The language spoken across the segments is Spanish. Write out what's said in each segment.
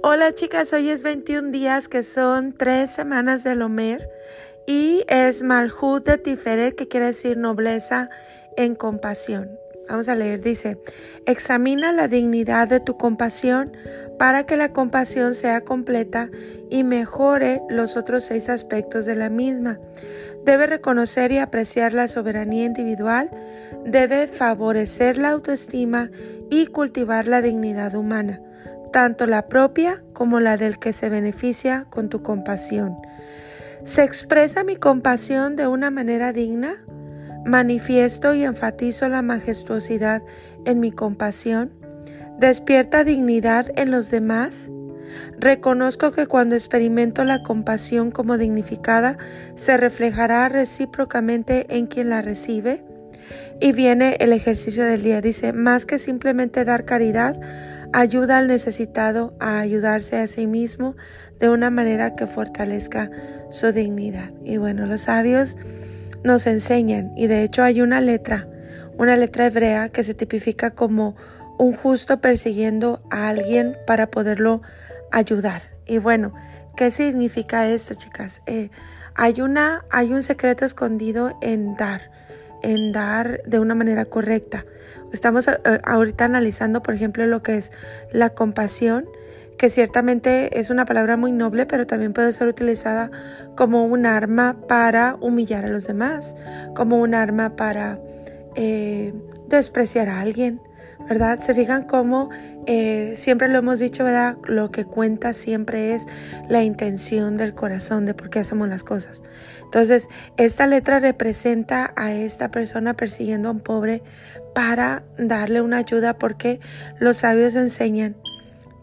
Hola chicas, hoy es 21 días que son tres semanas del Omer y es Malhut de Tiferet que quiere decir nobleza en compasión. Vamos a leer, dice, examina la dignidad de tu compasión para que la compasión sea completa y mejore los otros seis aspectos de la misma. Debe reconocer y apreciar la soberanía individual, debe favorecer la autoestima y cultivar la dignidad humana tanto la propia como la del que se beneficia con tu compasión. ¿Se expresa mi compasión de una manera digna? ¿Manifiesto y enfatizo la majestuosidad en mi compasión? ¿Despierta dignidad en los demás? Reconozco que cuando experimento la compasión como dignificada, se reflejará recíprocamente en quien la recibe. Y viene el ejercicio del día. Dice, más que simplemente dar caridad, ayuda al necesitado a ayudarse a sí mismo de una manera que fortalezca su dignidad. Y bueno, los sabios nos enseñan, y de hecho hay una letra, una letra hebrea que se tipifica como un justo persiguiendo a alguien para poderlo ayudar. Y bueno, ¿qué significa esto, chicas? Eh, hay, una, hay un secreto escondido en dar en dar de una manera correcta. Estamos eh, ahorita analizando, por ejemplo, lo que es la compasión, que ciertamente es una palabra muy noble, pero también puede ser utilizada como un arma para humillar a los demás, como un arma para eh, despreciar a alguien, ¿verdad? Se fijan cómo eh, siempre lo hemos dicho, ¿verdad? Lo que cuenta siempre es la intención del corazón de por qué hacemos las cosas. Entonces, esta letra representa a esta persona persiguiendo a un pobre para darle una ayuda porque los sabios enseñan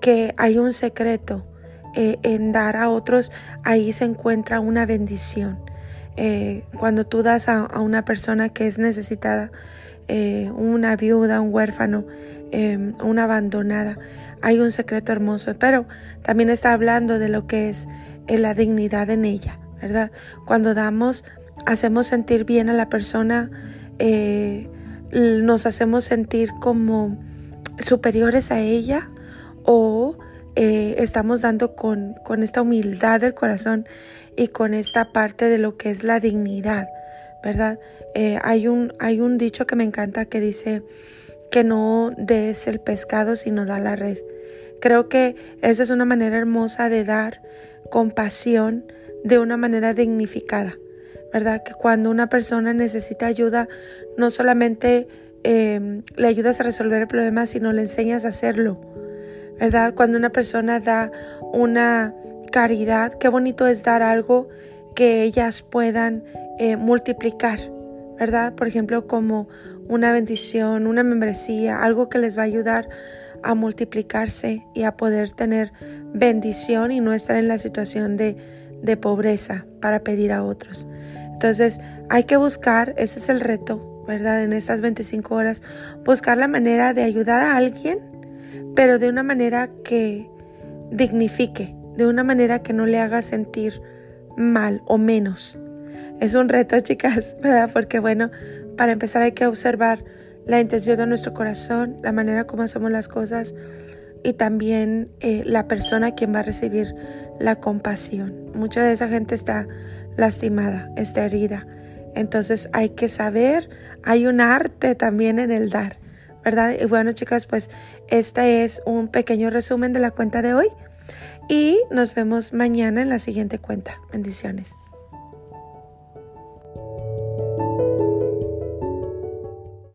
que hay un secreto eh, en dar a otros, ahí se encuentra una bendición. Eh, cuando tú das a, una persona que es necesitada, eh, una viuda, un huérfano, em, una abandonada. Hay un secreto hermoso, pero también está hablando de lo que es eh, la dignidad en ella, ¿verdad? Cuando damos, hacemos sentir bien a la persona, nos hacemos sentir como superiores a ella o estamos dando con, con esta humildad del corazón y con esta parte de lo que es la dignidad. ¿verdad? Eh, hay, un, hay un dicho que me encanta que dice que no des el pescado sino da la red. Creo que esa es una manera hermosa de dar compasión de una manera dignificada, ¿verdad? Que cuando una persona necesita ayuda, no solamente em, le ayudas a resolver el problema, sino le enseñas a hacerlo, ¿verdad? Cuando una persona da una caridad, qué bonito es dar algo que ellas puedan eh, multiplicar, ¿verdad? Por ejemplo, como una bendición, una membresía, algo que les va a ayudar a multiplicarse y a poder tener bendición y no estar en la situación de, de pobreza para pedir a otros. Entonces, hay que buscar, ese es el reto, ¿verdad? En estas 25 horas, buscar la manera de ayudar a alguien, pero de una manera que dignifique, de una manera que no le haga sentir mal o menos. Es un reto, chicas, ¿verdad? Porque bueno, para empezar hay que observar la intención de nuestro corazón, la manera como hacemos las cosas y también eh, la persona quien va a recibir la compasión. Mucha de esa gente está lastimada, está herida. Entonces hay que saber, hay un arte también en el dar, ¿verdad? Y bueno, chicas, pues este es un pequeño resumen de la cuenta de hoy y nos vemos mañana en la siguiente cuenta. Bendiciones.